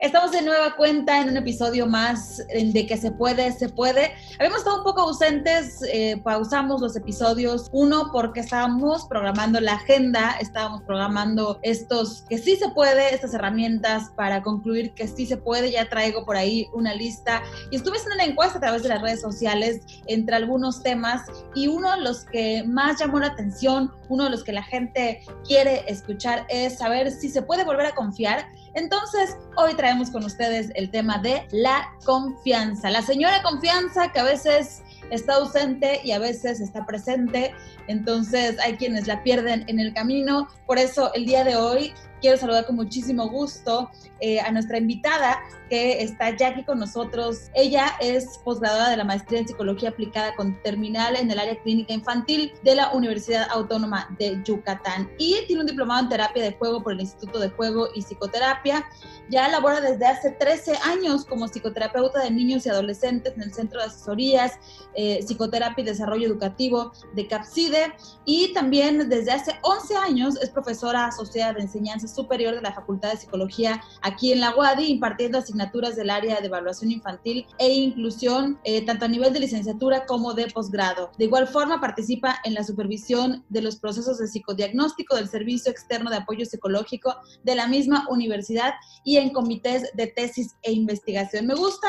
Estamos de nueva cuenta en un episodio más de que se puede, se puede. Habíamos estado un poco ausentes, eh, pausamos los episodios, uno porque estábamos programando la agenda, estábamos programando estos que sí se puede, estas herramientas para concluir que sí se puede. Ya traigo por ahí una lista y estuve haciendo una encuesta a través de las redes sociales entre algunos temas y uno de los que más llamó la atención, uno de los que la gente quiere escuchar es saber si se puede volver a confiar entonces, hoy traemos con ustedes el tema de la confianza. La señora confianza que a veces está ausente y a veces está presente. Entonces, hay quienes la pierden en el camino. Por eso, el día de hoy quiero saludar con muchísimo gusto eh, a nuestra invitada que está ya aquí con nosotros. Ella es posgraduada de la maestría en psicología aplicada con terminal en el área clínica infantil de la Universidad Autónoma de Yucatán y tiene un diplomado en terapia de juego por el Instituto de Juego y Psicoterapia. Ya labora desde hace 13 años como psicoterapeuta de niños y adolescentes en el Centro de Asesorías, eh, Psicoterapia y Desarrollo Educativo de CAPSIDE y también desde hace 11 años es profesora asociada de enseñanza superior de la Facultad de Psicología aquí en la UADI, impartiendo asignaturas del área de evaluación infantil e inclusión, eh, tanto a nivel de licenciatura como de posgrado. De igual forma, participa en la supervisión de los procesos de psicodiagnóstico del Servicio Externo de Apoyo Psicológico de la misma universidad y en comités de tesis e investigación. Me gusta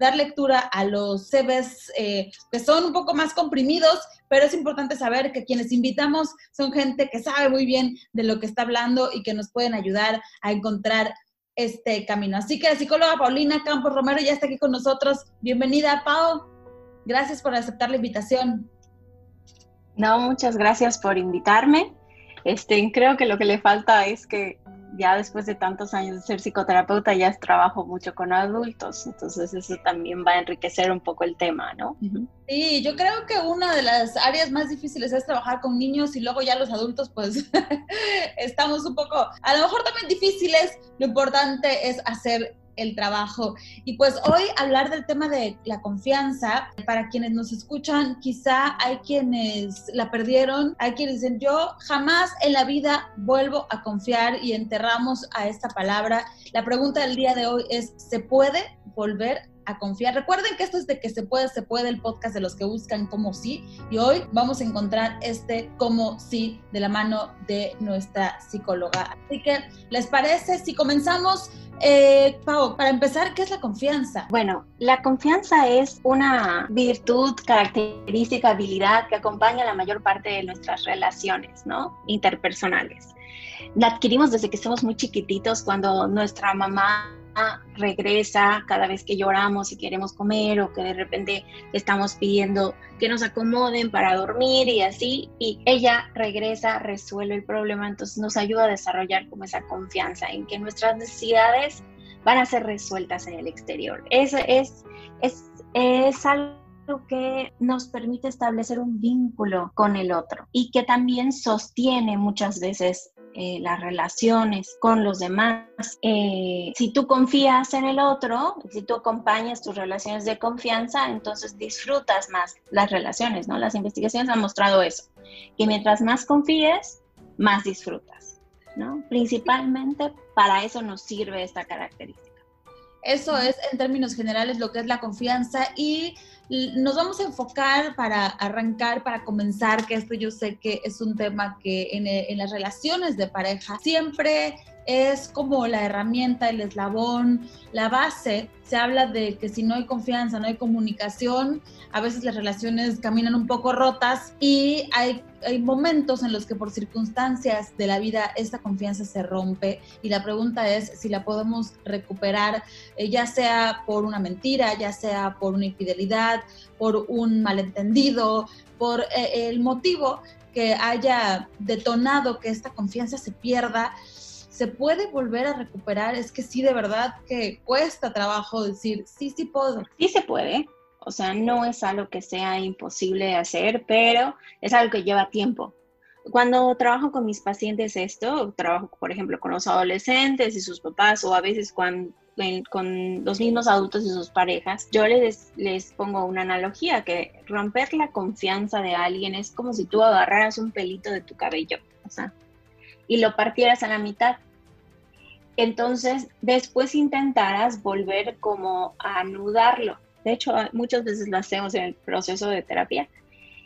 dar lectura a los CVs eh, que son un poco más comprimidos, pero es importante saber que quienes invitamos son gente que sabe muy bien de lo que está hablando y que nos pueden ayudar a encontrar este camino. Así que la psicóloga Paulina Campos Romero ya está aquí con nosotros. Bienvenida, Pau. Gracias por aceptar la invitación. No, muchas gracias por invitarme. Este, creo que lo que le falta es que ya después de tantos años de ser psicoterapeuta ya trabajo mucho con adultos, entonces eso también va a enriquecer un poco el tema, ¿no? Sí, yo creo que una de las áreas más difíciles es trabajar con niños y luego ya los adultos pues estamos un poco, a lo mejor también difíciles, lo importante es hacer el trabajo. Y pues hoy hablar del tema de la confianza, para quienes nos escuchan, quizá hay quienes la perdieron, hay quienes dicen, yo jamás en la vida vuelvo a confiar y enterramos a esta palabra. La pregunta del día de hoy es, ¿se puede volver a confiar. Recuerden que esto es de que se puede, se puede el podcast de los que buscan como sí. Y hoy vamos a encontrar este como sí de la mano de nuestra psicóloga. Así que, ¿les parece si comenzamos eh, Pau, para empezar, ¿qué es la confianza? Bueno, la confianza es una virtud, característica, habilidad que acompaña la mayor parte de nuestras relaciones, ¿no? Interpersonales. La adquirimos desde que somos muy chiquititos, cuando nuestra mamá regresa cada vez que lloramos y queremos comer o que de repente estamos pidiendo que nos acomoden para dormir y así, y ella regresa, resuelve el problema, entonces nos ayuda a desarrollar como esa confianza en que nuestras necesidades van a ser resueltas en el exterior. Es, es, es, es algo que nos permite establecer un vínculo con el otro y que también sostiene muchas veces eh, las relaciones con los demás. Eh, si tú confías en el otro, si tú acompañas tus relaciones de confianza, entonces disfrutas más las relaciones, ¿no? Las investigaciones han mostrado eso, que mientras más confíes, más disfrutas, ¿no? Principalmente para eso nos sirve esta característica. Eso es en términos generales lo que es la confianza y nos vamos a enfocar para arrancar, para comenzar, que esto yo sé que es un tema que en, en las relaciones de pareja siempre es como la herramienta, el eslabón, la base. Se habla de que si no hay confianza, no hay comunicación, a veces las relaciones caminan un poco rotas y hay, hay momentos en los que por circunstancias de la vida esta confianza se rompe y la pregunta es si la podemos recuperar, eh, ya sea por una mentira, ya sea por una infidelidad, por un malentendido, por eh, el motivo que haya detonado que esta confianza se pierda se puede volver a recuperar, es que sí, de verdad que cuesta trabajo decir, sí, sí puedo. Sí se puede, o sea, no es algo que sea imposible de hacer, pero es algo que lleva tiempo. Cuando trabajo con mis pacientes esto, trabajo, por ejemplo, con los adolescentes y sus papás, o a veces con, los mismos adultos y sus parejas, yo les, les pongo una analogía, que romper la confianza de alguien es como si tú agarraras un pelito de tu cabello, o sea, y lo partieras a la mitad entonces después intentarás volver como a anudarlo. De hecho, muchas veces lo hacemos en el proceso de terapia.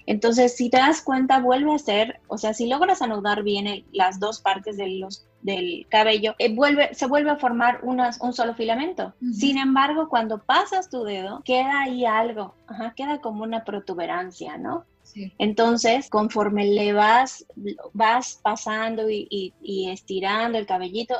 Entonces, si te das cuenta, vuelve a ser, o sea, si logras anudar bien las dos partes de los, del cabello, eh, vuelve, se vuelve a formar unas, un solo filamento. Sin embargo, cuando pasas tu dedo, queda ahí algo, queda como una protuberancia, ¿no? Entonces, conforme le vas, vas pasando y, estirando el cabellito,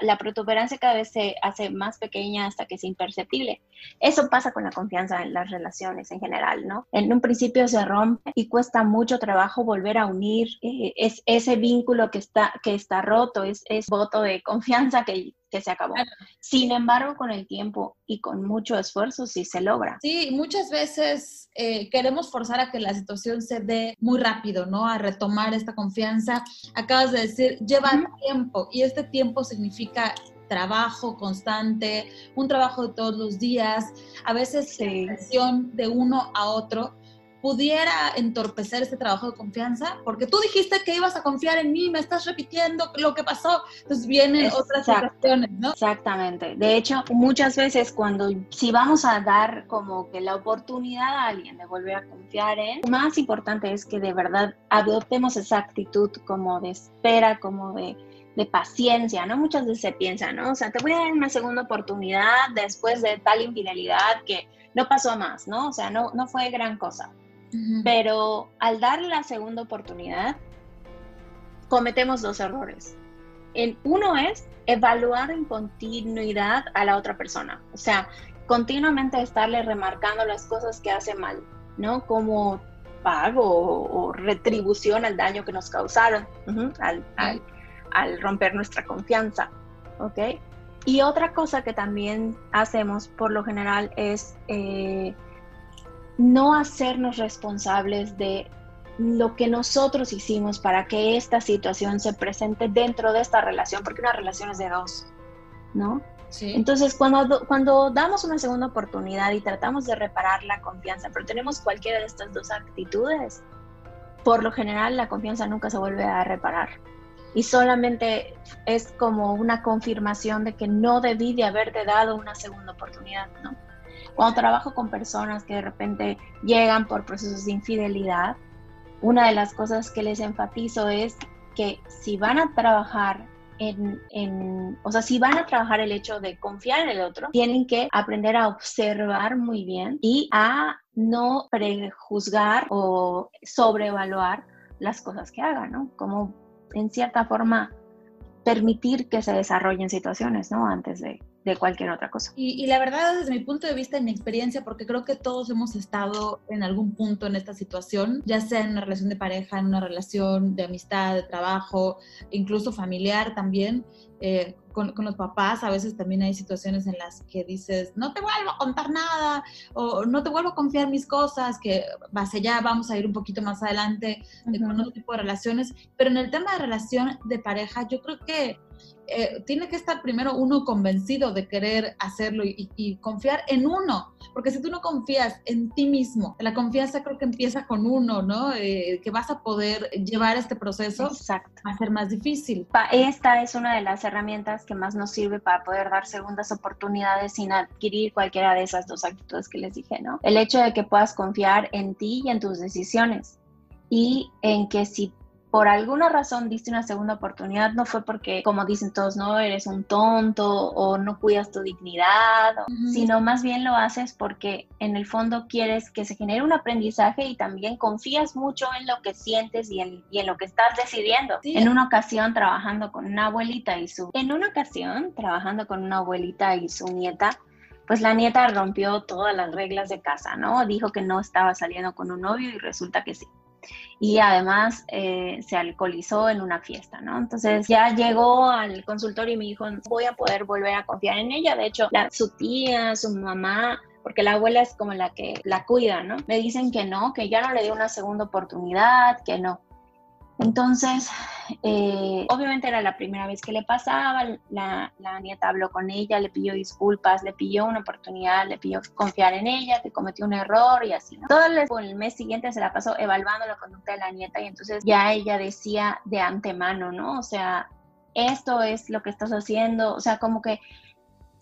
la protuberancia cada vez se hace más pequeña hasta que es imperceptible. Eso pasa con la confianza en las relaciones en general, ¿no? En un principio se rompe y cuesta mucho trabajo volver a unir eh, es, ese vínculo que está, que está roto, es, es voto de confianza que, que se acabó. Sin embargo, con el tiempo y con mucho esfuerzo sí se logra. Sí, muchas veces eh, queremos forzar a que la situación se dé muy rápido, ¿no? A retomar esta confianza. Acabas de decir, lleva tiempo y este tiempo significa trabajo constante, un trabajo de todos los días, a veces sí. de uno a otro pudiera entorpecer este trabajo de confianza, porque tú dijiste que ibas a confiar en mí, me estás repitiendo lo que pasó, entonces vienen otras situaciones, ¿no? Exactamente. De hecho, muchas veces cuando si vamos a dar como que la oportunidad a alguien de volver a confiar en, lo más importante es que de verdad adoptemos esa actitud como de espera, como de de paciencia, ¿no? Muchas veces se piensa, ¿no? O sea, te voy a dar una segunda oportunidad después de tal infidelidad que no pasó más, ¿no? O sea, no, no fue gran cosa. Pero al darle la segunda oportunidad, cometemos dos errores. El, uno es evaluar en continuidad a la otra persona. O sea, continuamente estarle remarcando las cosas que hace mal, ¿no? Como pago o, retribución al daño que nos causaron, al, romper nuestra confianza, ¿ok? Y otra cosa que también hacemos por lo general es eh, no hacernos responsables de lo que nosotros hicimos para que esta situación se presente dentro de esta relación, porque una relación es de dos, ¿no? Sí. Entonces, cuando, cuando damos una segunda oportunidad y tratamos de reparar la confianza, pero tenemos cualquiera de estas dos actitudes, por lo general la confianza nunca se vuelve a reparar. Y solamente es como una confirmación de que no debí de haberte dado una segunda oportunidad, ¿no? Cuando trabajo con personas que de repente llegan por procesos de infidelidad, una de las cosas que les enfatizo es que si van a trabajar en, en, o sea, si van a trabajar el hecho de confiar en el otro, tienen que aprender a observar muy bien y a no prejuzgar o sobrevaluar las cosas que hagan, ¿no? Como en cierta forma permitir que se desarrollen situaciones, ¿no? Antes de, de cualquier otra cosa. Y, la verdad, desde mi punto de vista y mi experiencia, porque creo que todos hemos estado en algún punto en esta situación, ya sea en una relación de pareja, en una relación de amistad, de trabajo, incluso familiar también, eh, con, con, los papás a veces también hay situaciones en las que dices, no te vuelvo a contar nada o no te vuelvo a confiar mis cosas, que hacia allá vamos a ir un poquito más adelante con otro tipo de relaciones, pero en el tema de relación de pareja yo creo que eh, tiene que estar primero uno convencido de querer hacerlo y, confiar en uno, porque si tú no confías en ti mismo, la confianza creo que empieza con uno, ¿no? Eh, que vas a poder llevar este proceso, Exacto. va a ser más difícil. Esta es una de las herramientas que más nos sirve para poder dar segundas oportunidades sin adquirir cualquiera de esas dos actitudes que les dije, ¿no? El hecho de que puedas confiar en ti y en tus decisiones y en que si por alguna razón diste una segunda oportunidad, no fue porque, como dicen todos, no eres un tonto o no cuidas tu dignidad, sino más bien lo haces porque en el fondo quieres que se genere un aprendizaje y también confías mucho en lo que sientes y en, y en lo que estás decidiendo. En una ocasión trabajando con una abuelita y su... En una ocasión trabajando con una abuelita y su nieta, pues la nieta rompió todas las reglas de casa, ¿no? Dijo que no estaba saliendo con un novio y resulta que sí y además eh, se alcoholizó en una fiesta, ¿no? Entonces ya llegó al consultorio y me dijo, voy a poder volver a confiar en ella. De hecho, su tía, su mamá, porque la abuela es como la que la cuida, ¿no? Me dicen que no, que ya no le dio una segunda oportunidad, que no. Entonces, eh, obviamente era la primera vez que le pasaba, la, nieta habló con ella, le pidió disculpas, le pidió una oportunidad, le pidió confiar en ella, que cometió un error y así. Todo el, el, mes siguiente se la pasó evaluando la conducta de la nieta y entonces ya ella decía de antemano, ¿no? O sea, esto es lo que estás haciendo, o sea, como que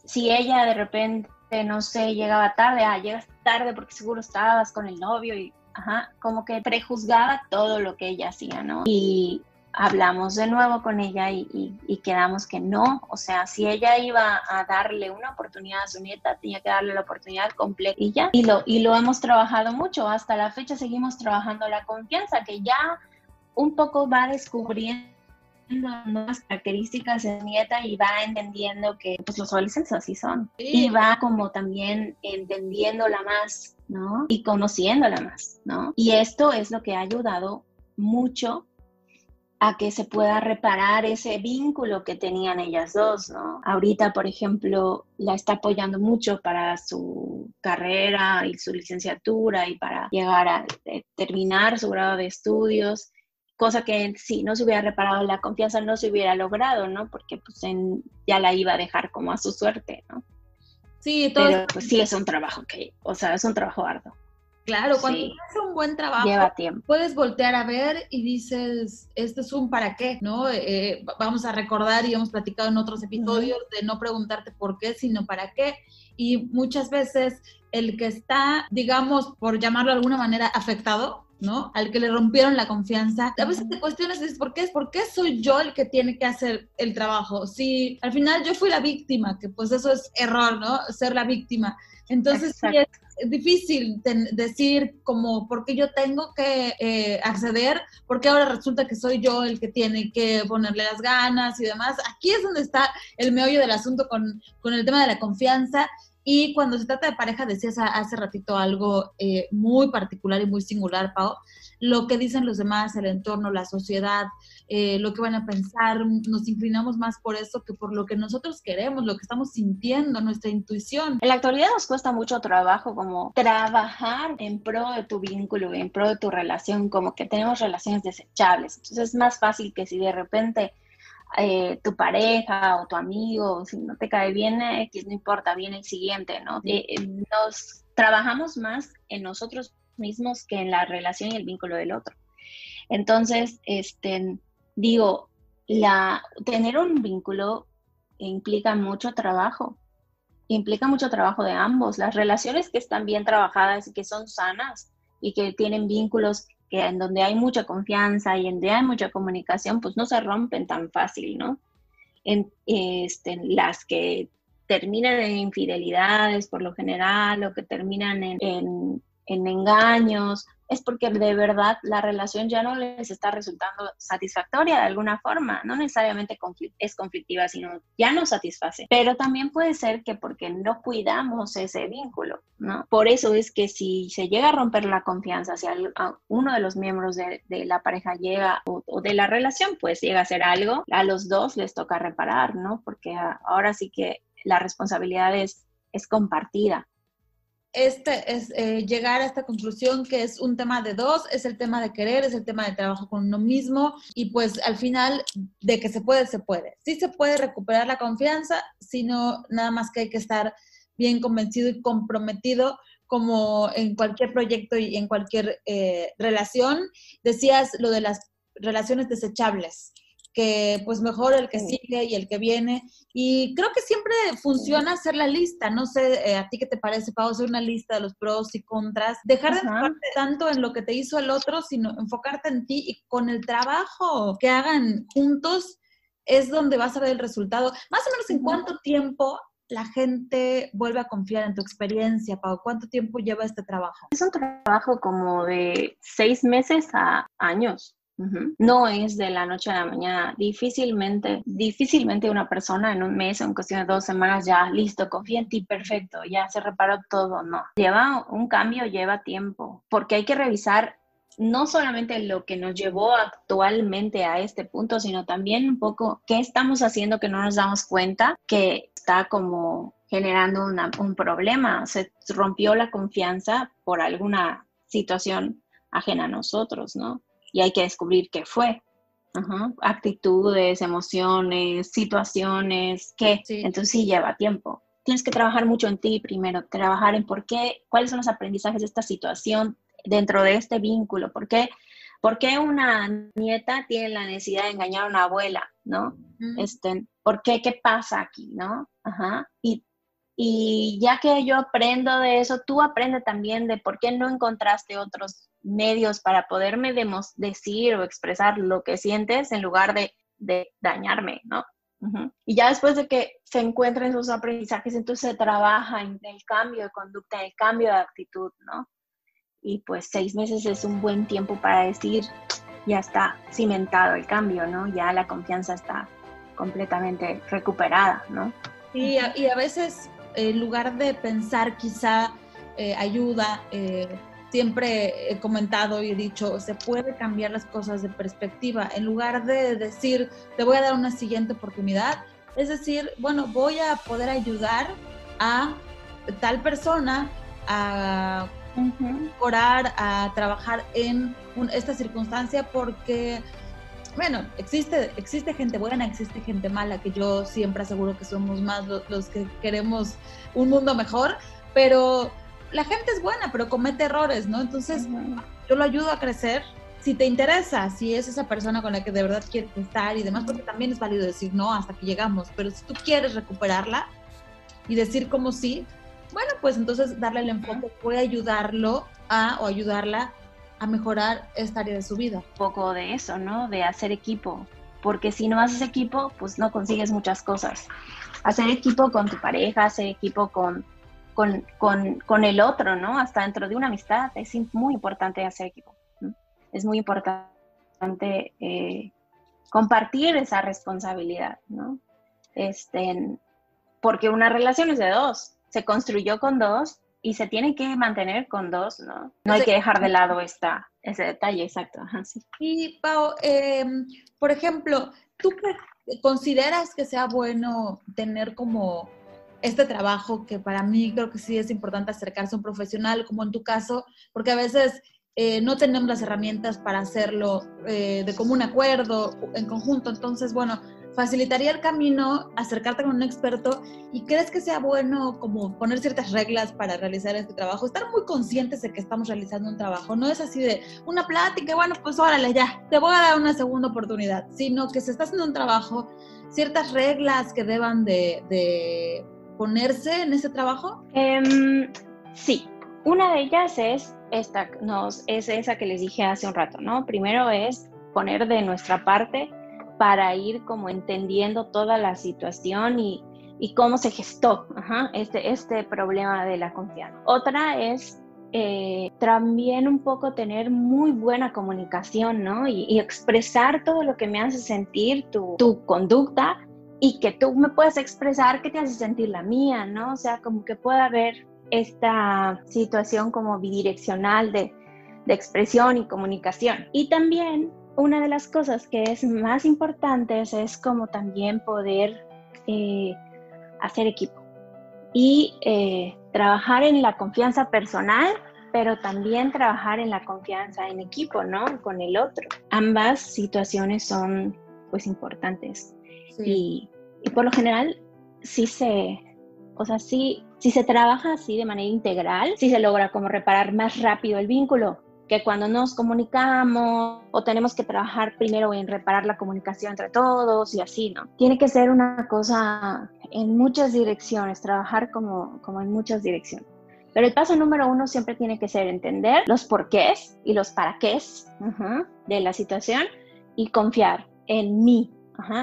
si ella de repente, no sé, llegaba tarde, ah, llegas tarde porque seguro estabas con el novio y, ajá, como que prejuzgaba todo lo que ella hacía, ¿no? Y hablamos de nuevo con ella y, quedamos que no, o sea, si ella iba a darle una oportunidad a su nieta, tenía que darle la oportunidad completa y ya. Y lo, y lo hemos trabajado mucho, hasta la fecha seguimos trabajando la confianza, que ya un poco va descubriendo nuevas características de nieta y va entendiendo que pues, los adolescentes así son. Y va como también entendiéndola más, ¿no? Y conociéndola más, ¿no? Y esto es lo que ha ayudado mucho a que se pueda reparar ese vínculo que tenían ellas dos, ¿no? Ahorita, por ejemplo, la está apoyando mucho para su carrera y su licenciatura y para llegar a eh, terminar su grado de estudios cosa que si no se hubiera reparado la confianza no se hubiera logrado, ¿no? Porque pues ya la iba a dejar como a su suerte, ¿no? Sí, todo Pero pues sí es un trabajo que, o sea, es un trabajo arduo. Claro, cuando haces un buen trabajo, Lleva tiempo. puedes voltear a ver y dices, este es un para qué, ¿no? Eh, vamos a recordar y hemos platicado en otros episodios de no preguntarte por qué, sino para qué. Y muchas veces el que está, digamos, por llamarlo de alguna manera, afectado, ¿no? Al que le rompieron la confianza. A veces te cuestionas, dices, ¿por qué? ¿Por qué soy yo el que tiene que hacer el trabajo? Si al final yo fui la víctima, que pues eso es error, ¿no? Ser la víctima. Entonces sí es difícil decir como, ¿por qué yo tengo que eh, acceder? Porque ahora resulta que soy yo el que tiene que ponerle las ganas y demás. Aquí es donde está el meollo del asunto con, con el tema de la confianza y cuando se trata de pareja, decías hace ratito algo eh, muy particular y muy singular, Pau, lo que dicen los demás, el entorno, la sociedad, eh, lo que van a pensar, nos inclinamos más por eso que por lo que nosotros queremos, lo que estamos sintiendo, nuestra intuición. En la actualidad nos cuesta mucho trabajo como trabajar en pro de tu vínculo, en pro de tu relación, como que tenemos relaciones desechables. Entonces es más fácil que si de repente eh, tu pareja o tu amigo, si no te cae bien X, no importa, viene el siguiente, ¿no? Eh, eh, nos trabajamos más en nosotros mismos que en la relación y el vínculo del otro. Entonces, este, digo, la, tener un vínculo implica mucho trabajo, implica mucho trabajo de ambos. Las relaciones que están bien trabajadas y que son sanas y que tienen vínculos en donde hay mucha confianza y en donde hay mucha comunicación, pues no se rompen tan fácil, ¿no? En, este, las que terminan en infidelidades por lo general o que terminan en engaños es porque de verdad la relación ya no les está resultando satisfactoria de alguna forma, no necesariamente es conflictiva, sino ya no satisface. Pero también puede ser que porque no cuidamos ese vínculo, ¿no? Por eso es que si se llega a romper la confianza, si uno de los miembros de, la pareja llega o, o, de la relación, pues llega a hacer algo, a los dos les toca reparar, ¿no? Porque ahora sí que la responsabilidad es, es compartida este es eh, llegar a esta conclusión que es un tema de dos, es el tema de querer, es el tema de trabajo con uno mismo y pues al final de que se puede, se puede. Sí se puede recuperar la confianza, sino nada más que hay que estar bien convencido y comprometido como en cualquier proyecto y en cualquier eh, relación. Decías lo de las relaciones desechables que pues mejor el que sigue y el que viene. Y creo que siempre funciona hacer la lista. No sé, eh, a ti qué te parece, Pau, hacer una lista de los pros y contras. Dejar de enfocarte tanto en lo que te hizo el otro, sino enfocarte en ti y con el trabajo que hagan juntos es donde vas a ver el resultado. Más o menos en cuánto tiempo la gente vuelve a confiar en tu experiencia, Pau? ¿Cuánto tiempo lleva este trabajo? Es un trabajo como de seis meses a años. No es de la noche a la mañana. Difícilmente, difícilmente una persona en un mes, en cuestión de dos semanas, ya listo, confía en ti, perfecto, ya se reparó todo. No. Lleva un cambio, lleva tiempo, porque hay que revisar no solamente lo que nos llevó actualmente a este punto, sino también un poco qué estamos haciendo que no nos damos cuenta que está como generando un problema. Se rompió la confianza por alguna situación ajena a nosotros, ¿no? Y hay que descubrir qué fue. Actitudes, emociones, situaciones, qué. Entonces sí lleva tiempo. Tienes que trabajar mucho en ti primero, trabajar en por qué, cuáles son los aprendizajes de esta situación dentro de este vínculo, por qué, por qué una nieta tiene la necesidad de engañar a una abuela, ¿no? este, ¿por qué? ¿Qué pasa aquí? ¿No? Ajá. Y, y ya que yo aprendo de eso, tú aprendes también de por qué no encontraste otros medios para poderme decir o expresar lo que sientes en lugar de, de dañarme, ¿no? Y ya después de que se encuentran esos aprendizajes, entonces se trabaja en el cambio de conducta, en el cambio de actitud, ¿no? Y pues seis meses es un buen tiempo para decir, ya está cimentado el cambio, ¿no? Ya la confianza está completamente recuperada, ¿no? Y a, y a veces, en lugar de pensar quizá eh, ayuda, eh, siempre he comentado y he dicho, se puede cambiar las cosas de perspectiva. En lugar de decir, te voy a dar una siguiente oportunidad, es decir, bueno, voy a poder ayudar a tal persona a orar, a trabajar en esta circunstancia porque, bueno, existe, existe gente buena, existe gente mala, que yo siempre aseguro que somos más los que queremos un mundo mejor, pero la gente es buena, pero comete errores, ¿no? Entonces, yo lo ayudo a crecer. Si te interesa, si es esa persona con la que de verdad quieres estar y demás, porque también es válido decir no hasta que llegamos, pero si tú quieres recuperarla y decir como sí, bueno, pues entonces darle el enfoque puede ayudarlo a o ayudarla a mejorar esta área de su vida. Un poco de eso, ¿no? De hacer equipo, porque si no haces equipo, pues no consigues muchas cosas. Hacer equipo con tu pareja, hacer equipo con con, con, con, el otro, ¿no? Hasta dentro de una amistad es muy importante hacer equipo. Es muy importante eh, compartir esa responsabilidad, ¿no? Este, porque una relación es de dos, se construyó con dos y se tiene que mantener con dos, ¿no? No hay que dejar de lado esta, ese detalle, exacto. sí. Y Pau, em, por ejemplo, ¿tú consideras que sea bueno tener como este trabajo que para mí creo que sí es importante acercarse a un profesional, como en tu caso, porque a veces eh, no tenemos las herramientas para hacerlo eh, de común acuerdo, en conjunto. Entonces, bueno, facilitaría el camino acercarte con un experto y crees que sea bueno como poner ciertas reglas para realizar este trabajo, estar muy conscientes de que estamos realizando un trabajo, no es así de una plática, bueno, pues órale, ya, te voy a dar una segunda oportunidad, sino que se está haciendo un trabajo, ciertas reglas que deban de ponerse en ese trabajo? Em, sí, una de ellas es esta, es esa que les dije hace un rato, ¿no? Primero es poner de nuestra parte para ir como entendiendo toda la situación y, y cómo se gestó este, este problema de la confianza. Otra es eh, también un poco tener muy buena comunicación, ¿no? Y, y, expresar todo lo que me hace sentir tu, tu conducta y que tú me puedas expresar qué te hace sentir la mía, ¿no? O sea, como que pueda haber esta situación como bidireccional de, de expresión y comunicación. Y también una de las cosas que es más importantes es como también poder eh, hacer equipo y eh, trabajar en la confianza personal, pero también trabajar en la confianza en equipo, ¿no? Con el otro. Ambas situaciones son pues importantes. Y, por lo general, sí se, o sea, sí, si se trabaja así de manera integral, sí se logra como reparar más rápido el vínculo que cuando nos comunicamos o tenemos que trabajar primero en reparar la comunicación entre todos y así, ¿no? Tiene que ser una cosa en muchas direcciones, trabajar como, como en muchas direcciones. Pero el paso número uno siempre tiene que ser entender los porqués y los para qué de la situación y confiar en mí,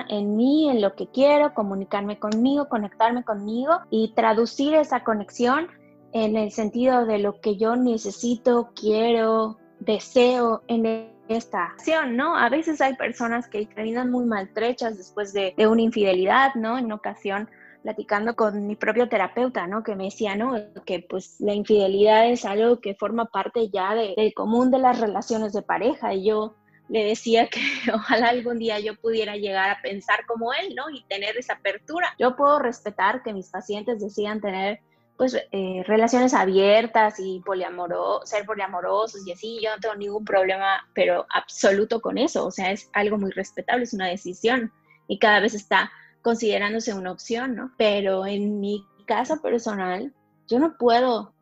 en mí, en lo que quiero, comunicarme conmigo, conectarme conmigo y traducir esa conexión en el sentido de lo que yo necesito, quiero, deseo en esta acción, ¿no? A veces hay personas que terminan muy maltrechas después de, una infidelidad, ¿no? En ocasión platicando con mi propio terapeuta, ¿no? Que me decía, ¿no? Que pues la infidelidad es algo que forma parte ya del común de las relaciones de pareja y yo le decía que ojalá algún día yo pudiera llegar a pensar como él, ¿no? Y tener esa apertura. Yo puedo respetar que mis pacientes decidan tener pues eh, relaciones abiertas y poliamoro ser poliamorosos y así, yo no tengo ningún problema, pero absoluto con eso, o sea, es algo muy respetable, es una decisión y cada vez está considerándose una opción, ¿no? Pero en mi caso personal, yo no puedo,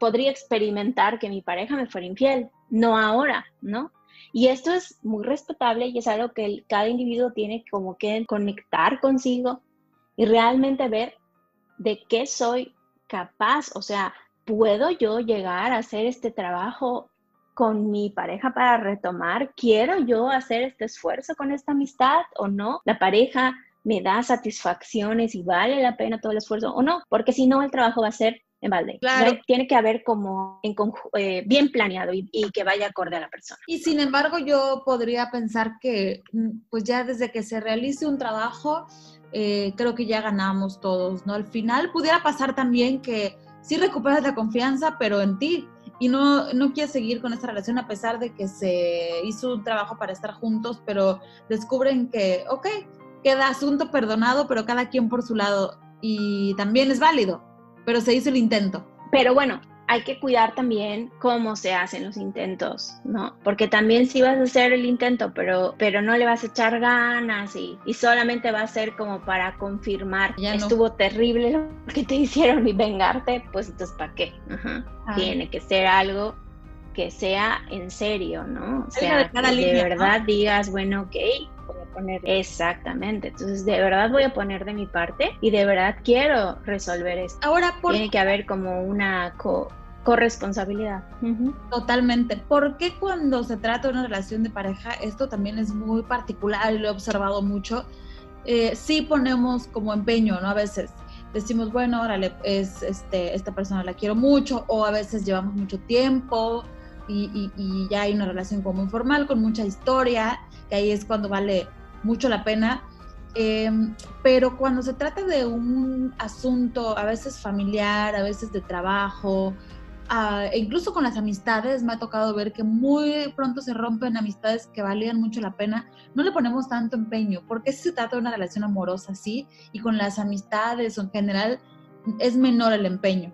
podría experimentar que mi pareja me fuera infiel, no ahora, ¿no? Y esto es muy respetable y es algo que cada individuo tiene como que conectar consigo y realmente ver de qué soy capaz, o sea, ¿puedo yo llegar a hacer este trabajo con mi pareja para retomar? ¿Quiero yo hacer este esfuerzo con esta amistad o no? ¿La pareja me da satisfacciones y vale la pena todo el esfuerzo o no? Porque si no, el trabajo va a ser en balde. Claro. Tiene que haber como en eh, bien planeado y, y, que vaya acorde a la persona. Y sin embargo, yo podría pensar que mm, pues ya desde que se realice un trabajo, eh, creo que ya ganamos todos, ¿no? Al final pudiera pasar también que sí recuperas la confianza, pero en ti, y no, no quieres seguir con esta relación a pesar de que se hizo un trabajo para estar juntos, pero descubren que, ok, queda asunto perdonado, pero cada quien por su lado, y también es válido, pero se hizo el intento. Pero bueno, hay que cuidar también cómo se hacen los intentos, ¿no? Porque también si vas a hacer el intento, pero, pero no le vas a echar ganas y, y solamente va a ser como para confirmar ya estuvo terrible lo que te hicieron y vengarte, pues entonces ¿para qué? Ah. Tiene que ser algo que sea en serio, ¿no? O sea, que de verdad digas, bueno, ok, poner exactamente. Entonces, de verdad voy a poner de mi parte y de verdad quiero resolver esto. Ahora, tiene que haber como una corresponsabilidad. Totalmente. Porque cuando se trata de una relación de pareja, esto también es muy particular y lo he observado mucho. Eh, sí ponemos como empeño, ¿no? A veces decimos, bueno, órale, es, este, esta persona la quiero mucho, o a veces llevamos mucho tiempo, y, ya hay una relación como informal, con mucha historia, que ahí es cuando vale mucho la pena. Em, pero cuando se trata de un asunto a veces familiar, a veces de trabajo, e incluso con las amistades, me ha tocado ver que muy pronto se rompen amistades que valían mucho la pena, no le ponemos tanto empeño, porque si se trata de una relación amorosa, sí, y con las amistades en general es menor el empeño.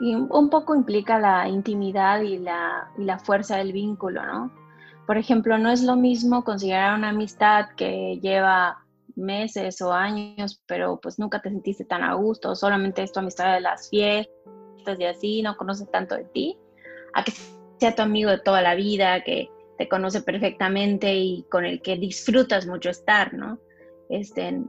Y un poco implica la intimidad y la, y la fuerza del vínculo, ¿no? Por ejemplo, no es lo mismo considerar una amistad que lleva meses o años, pero pues nunca te sentiste tan a gusto, solamente es tu amistad de las fiestas y así, no conoces tanto de ti, a que sea tu amigo de toda la vida, que te conoce perfectamente y con el que disfrutas mucho estar, ¿no? Este,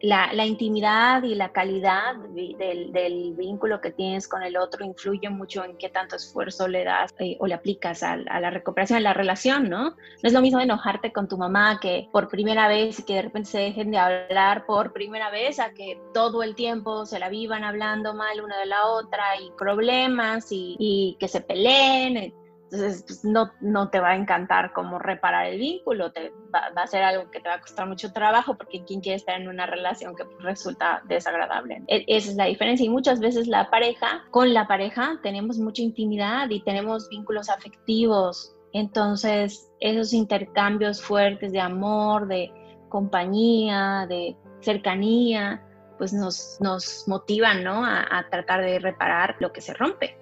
la, intimidad y la calidad del, vínculo que tienes con el otro influye mucho en qué tanto esfuerzo le das eh, o le aplicas a, la recuperación de la relación, ¿no? No es lo mismo enojarte con tu mamá que por primera vez y que de repente se dejen de hablar por primera vez a que todo el tiempo se la vivan hablando mal una de la otra y problemas y que se peleen entonces, pues, no, no te va a encantar cómo reparar el vínculo, te va, a ser algo que te va a costar mucho trabajo porque quien quiere estar en una relación que resulta desagradable. E, esa es la diferencia y muchas veces la pareja, con la pareja tenemos mucha intimidad y tenemos vínculos afectivos. Entonces, esos intercambios fuertes de amor, de compañía, de cercanía, pues nos, nos motivan, ¿no? a tratar de reparar lo que se rompe.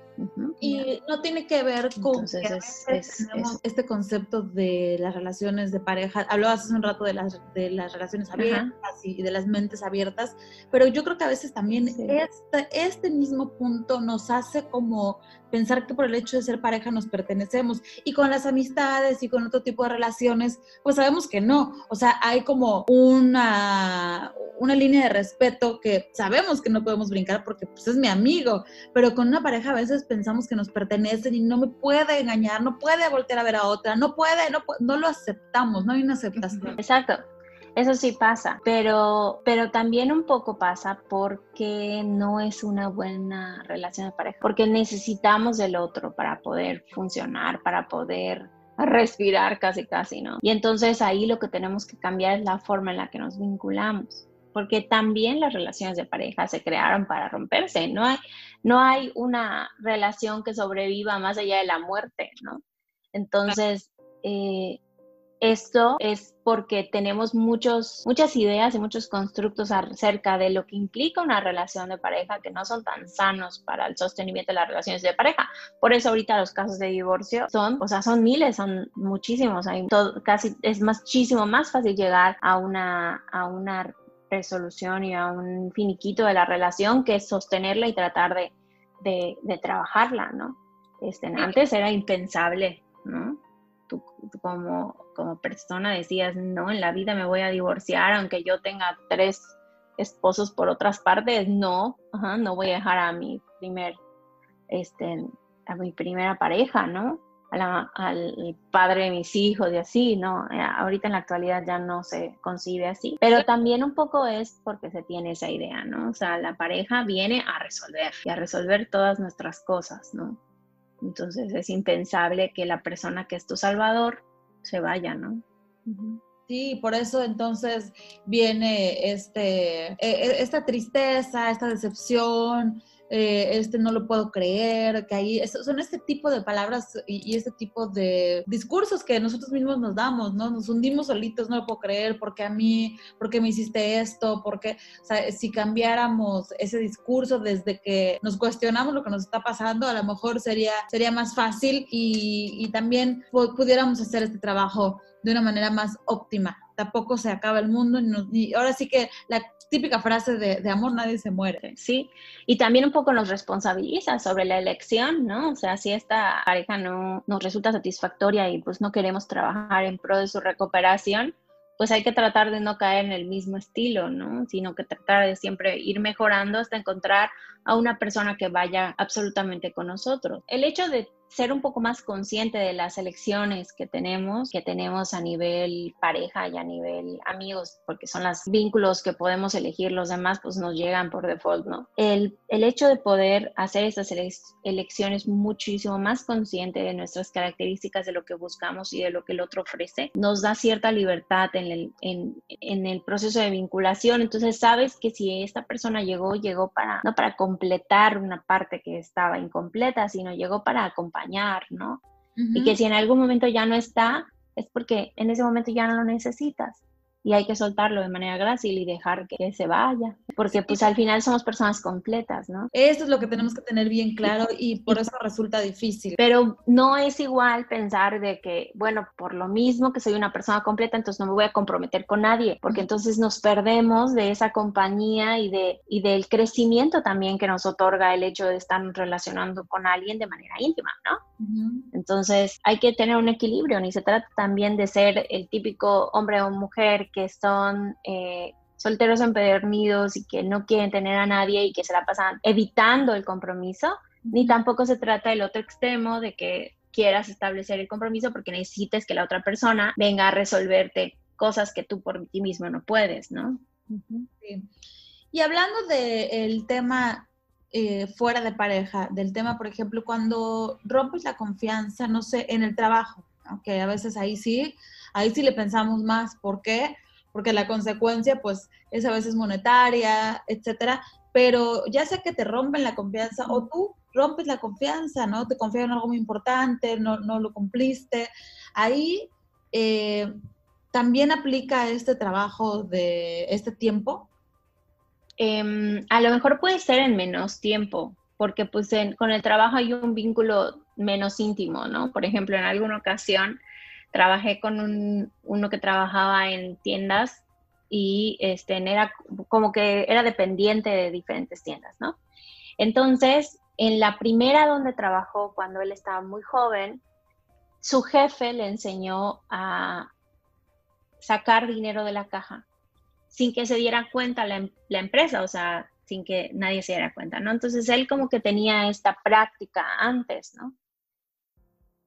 Y no tiene que ver con este concepto de las relaciones de pareja. Hablabas hace un rato de las, de las relaciones abiertas y de las mentes abiertas, pero yo creo que a veces también este, este mismo punto nos hace como pensar que por el hecho de ser pareja nos pertenecemos. Y con las amistades y con otro tipo de relaciones, pues sabemos que no. O sea, hay como una, una línea de respeto que sabemos que no podemos brincar porque pues, es mi amigo, pero con una pareja a veces pensamos que nos pertenecen y no me puede engañar, no puede voltear a ver a otra, no puede, no, no lo aceptamos, no hay una aceptación. Exacto. Eso sí pasa, pero, pero también un poco pasa porque no es una buena relación de pareja, porque necesitamos del otro para poder funcionar, para poder respirar casi casi, ¿no? Y entonces ahí lo que tenemos que cambiar es la forma en la que nos vinculamos, porque también las relaciones de pareja se crearon para romperse, no hay, no hay una relación que sobreviva más allá de la muerte, ¿no? Entonces, eh, esto es porque tenemos muchos, muchas ideas y muchos constructos acerca de lo que implica una relación de pareja que no son tan sanos para el sostenimiento de las relaciones de pareja. Por eso ahorita los casos de divorcio son, o sea, son miles, son muchísimos. Hay casi es muchísimo más fácil llegar a una, a una resolución y a un finiquito de la relación que sostenerla y tratar de, de, trabajarla, ¿no? Este, antes era impensable ¿no? Tú, como, como persona decías, no, en la vida me voy a divorciar, aunque yo tenga tres esposos por otras partes, no, no voy a dejar a mi primer, este, a mi primera pareja, ¿no? Al padre de mis hijos y así, ¿no? Eh, ahorita en la actualidad ya no se concibe así, pero también un poco es porque se tiene esa idea, ¿no? O sea, la pareja viene a resolver y a resolver todas nuestras cosas, ¿no? Entonces es impensable que la persona que es tu salvador se vaya, ¿no? Sí, por eso entonces viene este, e, e, esta tristeza, esta decepción, eh, este no lo puedo creer, que ahí son este tipo de palabras y, este tipo de discursos que nosotros mismos nos damos, ¿no? Nos hundimos solitos, no lo puedo creer, porque a mí, porque me hiciste esto, porque, o sea, si cambiáramos ese discurso desde que nos cuestionamos lo que nos está pasando, a lo mejor sería, sería más fácil y, y también pudiéramos hacer este trabajo de una manera más óptima. Tampoco se acaba el mundo y, ahora sí que la típica frase de, amor nadie se muere. Sí, y también un poco nos responsabiliza sobre la elección, ¿no? O sea, si esta pareja no nos resulta satisfactoria y pues no queremos trabajar en pro de su recuperación, pues hay que tratar de no caer en el mismo estilo, ¿no? Sino que tratar de siempre ir mejorando hasta encontrar a una persona que vaya absolutamente con nosotros. El hecho de ser un poco más consciente de las elecciones que tenemos, que tenemos a nivel pareja y a nivel amigos, porque son los vínculos que podemos elegir, los demás pues nos llegan por default, ¿no? El, el hecho de poder hacer estas elecciones muchísimo más consciente de nuestras características, de lo que buscamos y de lo que el otro ofrece, nos da cierta libertad en el, en, en el proceso de vinculación. Entonces sabes que si esta persona llegó, llegó para, no para completar una parte que estaba incompleta, sino llegó para acompañar ¿no? Y que si en algún momento ya no está, es porque en ese momento ya no lo necesitas y hay que soltarlo de manera grácil y dejar que se vaya, porque pues al final somos personas completas, ¿no? Eso es lo que tenemos que tener bien claro y por eso resulta difícil. Pero no es igual pensar de que, bueno, por lo mismo que soy una persona completa, entonces no me voy a comprometer con nadie, porque entonces nos perdemos de esa compañía y, de, y del crecimiento también que nos otorga el hecho de estar relacionando con alguien de manera íntima, ¿no? Entonces hay que tener un equilibrio, ni se trata también de ser el típico hombre o mujer que son eh, solteros empedernidos y que no quieren tener a nadie y que se la pasan evitando el compromiso, ni tampoco se trata del otro extremo de que quieras establecer el compromiso porque necesites que la otra persona venga a resolverte cosas que tú por ti mismo no puedes, ¿no? Y hablando del tema eh, fuera de pareja, del tema, por ejemplo, cuando rompes la confianza, no sé, en el trabajo, aunque a veces ahí sí, ahí sí le pensamos más, ¿por qué? porque la consecuencia pues es a veces monetaria, etcétera, pero ya sea que te rompen la confianza o tú rompes la confianza, ¿no? Te confían en algo muy importante, no, no lo cumpliste. Ahí eh, también aplica este trabajo de este tiempo. Em, a lo mejor puede ser en menos tiempo, porque pues con el trabajo hay un vínculo menos íntimo, ¿no? Por ejemplo, en alguna ocasión trabajé con un, uno que trabajaba en tiendas y este, era como que era dependiente de diferentes tiendas, ¿no? Entonces, en la primera donde trabajó cuando él estaba muy joven, su jefe le enseñó a sacar dinero de la caja sin que se diera cuenta la, la, empresa, o sea, sin que nadie se diera cuenta, ¿no? Entonces él como que tenía esta práctica antes, ¿no?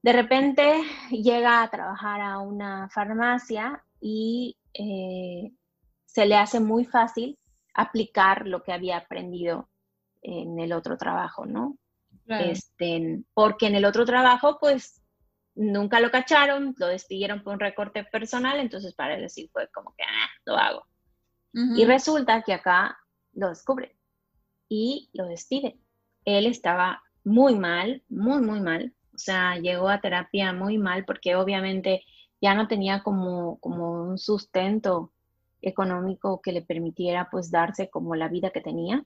De repente llega a trabajar a una farmacia y eh, se le hace muy fácil aplicar lo que había aprendido en el otro trabajo, ¿no? Este, porque en el otro trabajo, pues, nunca lo cacharon, lo despidieron por un recorte personal, entonces para él sí fue como que, ah, lo hago. Y resulta que acá lo descubre y lo despide. Él estaba muy mal, muy, muy mal, o sea, llegó a terapia muy mal porque obviamente ya no tenía como, como un sustento económico que le permitiera pues darse como la vida que tenía.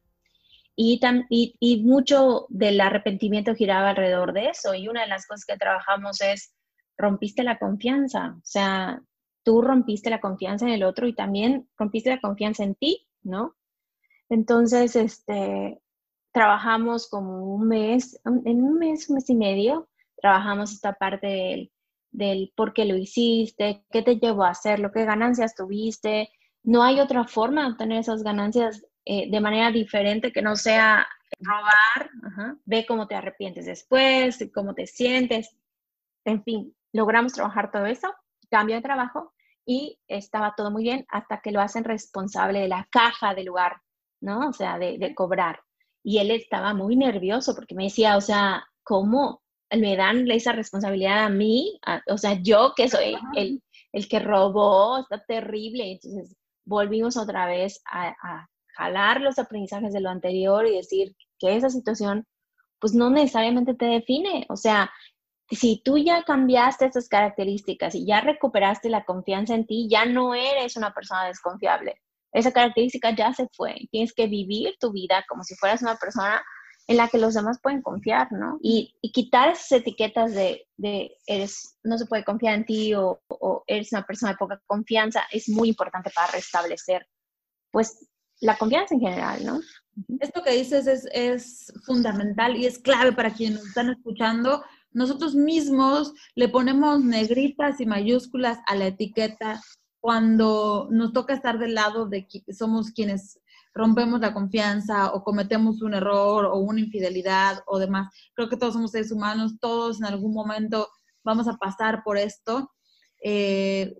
Y, y, y, mucho del arrepentimiento giraba alrededor de eso. Y una de las cosas que trabajamos es, rompiste la confianza. O sea, tú rompiste la confianza en el otro y también rompiste la confianza en ti, ¿no? Entonces, este, trabajamos como un mes, en un mes, un mes y medio, trabajamos esta parte del del por qué lo hiciste, qué te llevó a hacerlo, qué ganancias tuviste. No hay otra forma de obtener esas ganancias eh, de manera diferente que no sea robar. Ve cómo te arrepientes después, cómo te sientes. En fin, logramos trabajar todo eso, cambio de trabajo y estaba todo muy bien hasta que lo hacen responsable de la caja del lugar, ¿no? O sea, de, cobrar. Y él estaba muy nervioso porque me decía, o sea, ¿cómo me dan esa responsabilidad a mí? o sea, yo que soy el, el, que robó, está terrible. Entonces volvimos otra vez a, a jalar los aprendizajes de lo anterior y decir que esa situación pues no necesariamente te define. O sea, si tú ya cambiaste esas características y ya recuperaste la confianza en ti, ya no eres una persona desconfiable. Esa característica ya se fue. Tienes que vivir tu vida como si fueras una persona en la que los demás pueden confiar, ¿no? Y, quitar esas etiquetas de, eres, no se puede confiar en ti o, eres una persona de poca confianza es muy importante para restablecer, pues, la confianza en general, ¿no? Esto que dices es, es fundamental y es clave para quienes nos están escuchando nosotros mismos le ponemos negritas y mayúsculas a la etiqueta cuando nos toca estar del lado de que somos quienes rompemos la confianza o cometemos un error o una infidelidad o demás. Creo que todos somos seres humanos, todos en algún momento vamos a pasar por esto. Eh,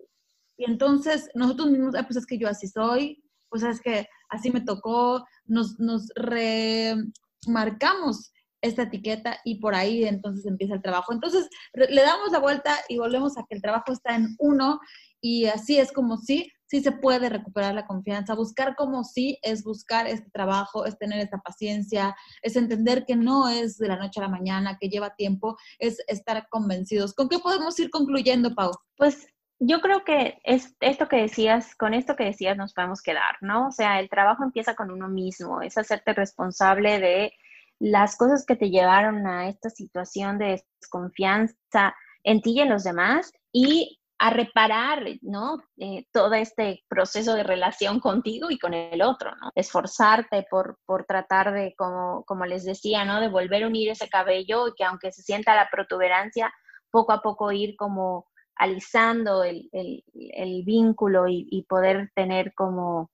y entonces nosotros mismos, pues es que yo así soy, pues es que así me tocó, nos, nos remarcamos esta etiqueta y por ahí entonces empieza el trabajo. Entonces le damos la vuelta y volvemos a que el trabajo está en uno y así es como sí, sí se puede recuperar la confianza. Buscar como sí es buscar este trabajo, es tener esta paciencia, es entender que no es de la noche a la mañana, que lleva tiempo, es estar convencidos. ¿Con qué podemos ir concluyendo, Pau? Pues yo creo que es esto que decías, con esto que decías nos podemos quedar, ¿no? O sea, el trabajo empieza con uno mismo, es hacerte responsable de las cosas que te llevaron a esta situación de desconfianza en ti y en los demás y a reparar, ¿no? Eh, todo este proceso de relación contigo y con el otro, ¿no? Esforzarte por, por tratar de, como, como les decía, ¿no? De volver a unir ese cabello y que aunque se sienta la protuberancia, poco a poco ir como alisando el, el, vínculo y, poder tener como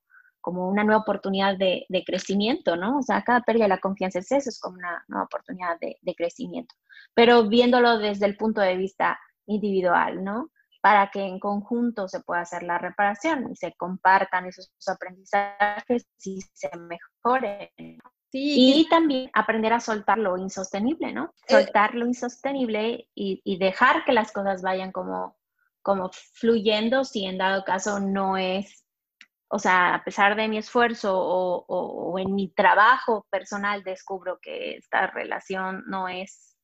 como una nueva oportunidad de, crecimiento, ¿no? O sea, cada pérdida de la confianza es eso, es como una nueva oportunidad de, crecimiento, pero viéndolo desde el punto de vista individual, ¿no? Para que en conjunto se pueda hacer la reparación y se compartan esos aprendizajes y se mejoren. Sí. Y también aprender a soltar lo insostenible, ¿no? Eh, soltar lo insostenible y, y, dejar que las cosas vayan como, como fluyendo si en dado caso no es o sea, a pesar de mi esfuerzo o, en mi trabajo personal descubro que esta relación no es,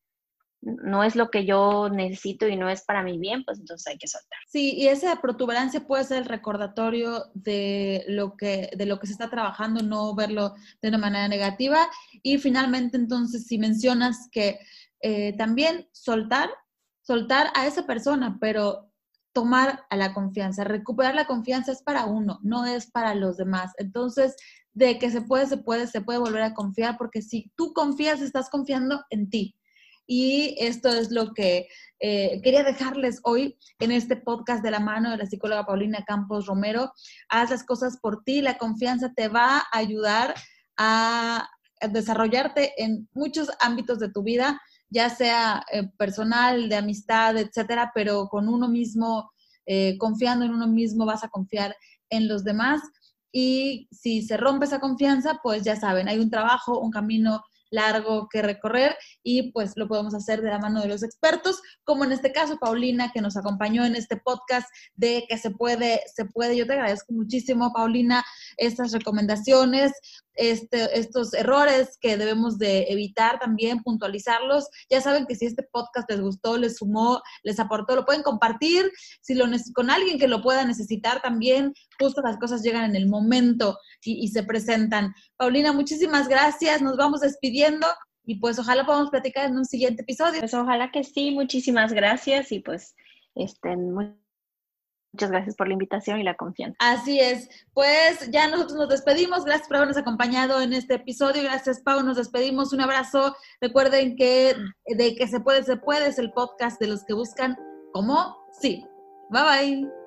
no es lo que yo necesito y no es para mi bien, pues entonces hay que soltar. Sí, y esa protuberancia puede ser el recordatorio de lo que, de lo que se está trabajando, no verlo de una manera negativa. Y finalmente, entonces, si mencionas que eh, también soltar, soltar a esa persona, pero tomar a la confianza. Recuperar la confianza es para uno, no es para los demás. Entonces, de que se puede, se puede, se puede volver a confiar, porque si tú confías, estás confiando en ti. Y esto es lo que eh, quería dejarles hoy en este podcast de la mano de la psicóloga Paulina Campos Romero. Haz las cosas por ti, la confianza te va a ayudar a desarrollarte en muchos ámbitos de tu vida ya sea eh, personal, de amistad, etcétera, pero con uno mismo, eh, confiando en uno mismo, vas a confiar en los demás. Y si se rompe esa confianza, pues ya saben, hay un trabajo, un camino largo que recorrer y pues lo podemos hacer de la mano de los expertos, como en este caso Paulina que nos acompañó en este podcast de que se puede, se puede. Yo te agradezco muchísimo, Paulina, estas recomendaciones, este, estos errores que debemos de evitar también, puntualizarlos. Ya saben que si este podcast les gustó, les sumó, les aportó, lo pueden compartir. Si lo con alguien que lo pueda necesitar también, justo las cosas llegan en el momento y, y se presentan. Paulina, muchísimas gracias. Nos vamos despidiendo y pues ojalá podamos platicar en un siguiente episodio. Pues ojalá que sí, muchísimas gracias y pues estén muy Muchas gracias por la invitación y la confianza. Así es. Pues ya nosotros nos despedimos. Gracias por habernos acompañado en este episodio. Gracias, Pau. Nos despedimos. Un abrazo. Recuerden que de que se puede, se puede es el podcast de los que buscan como sí. Bye bye.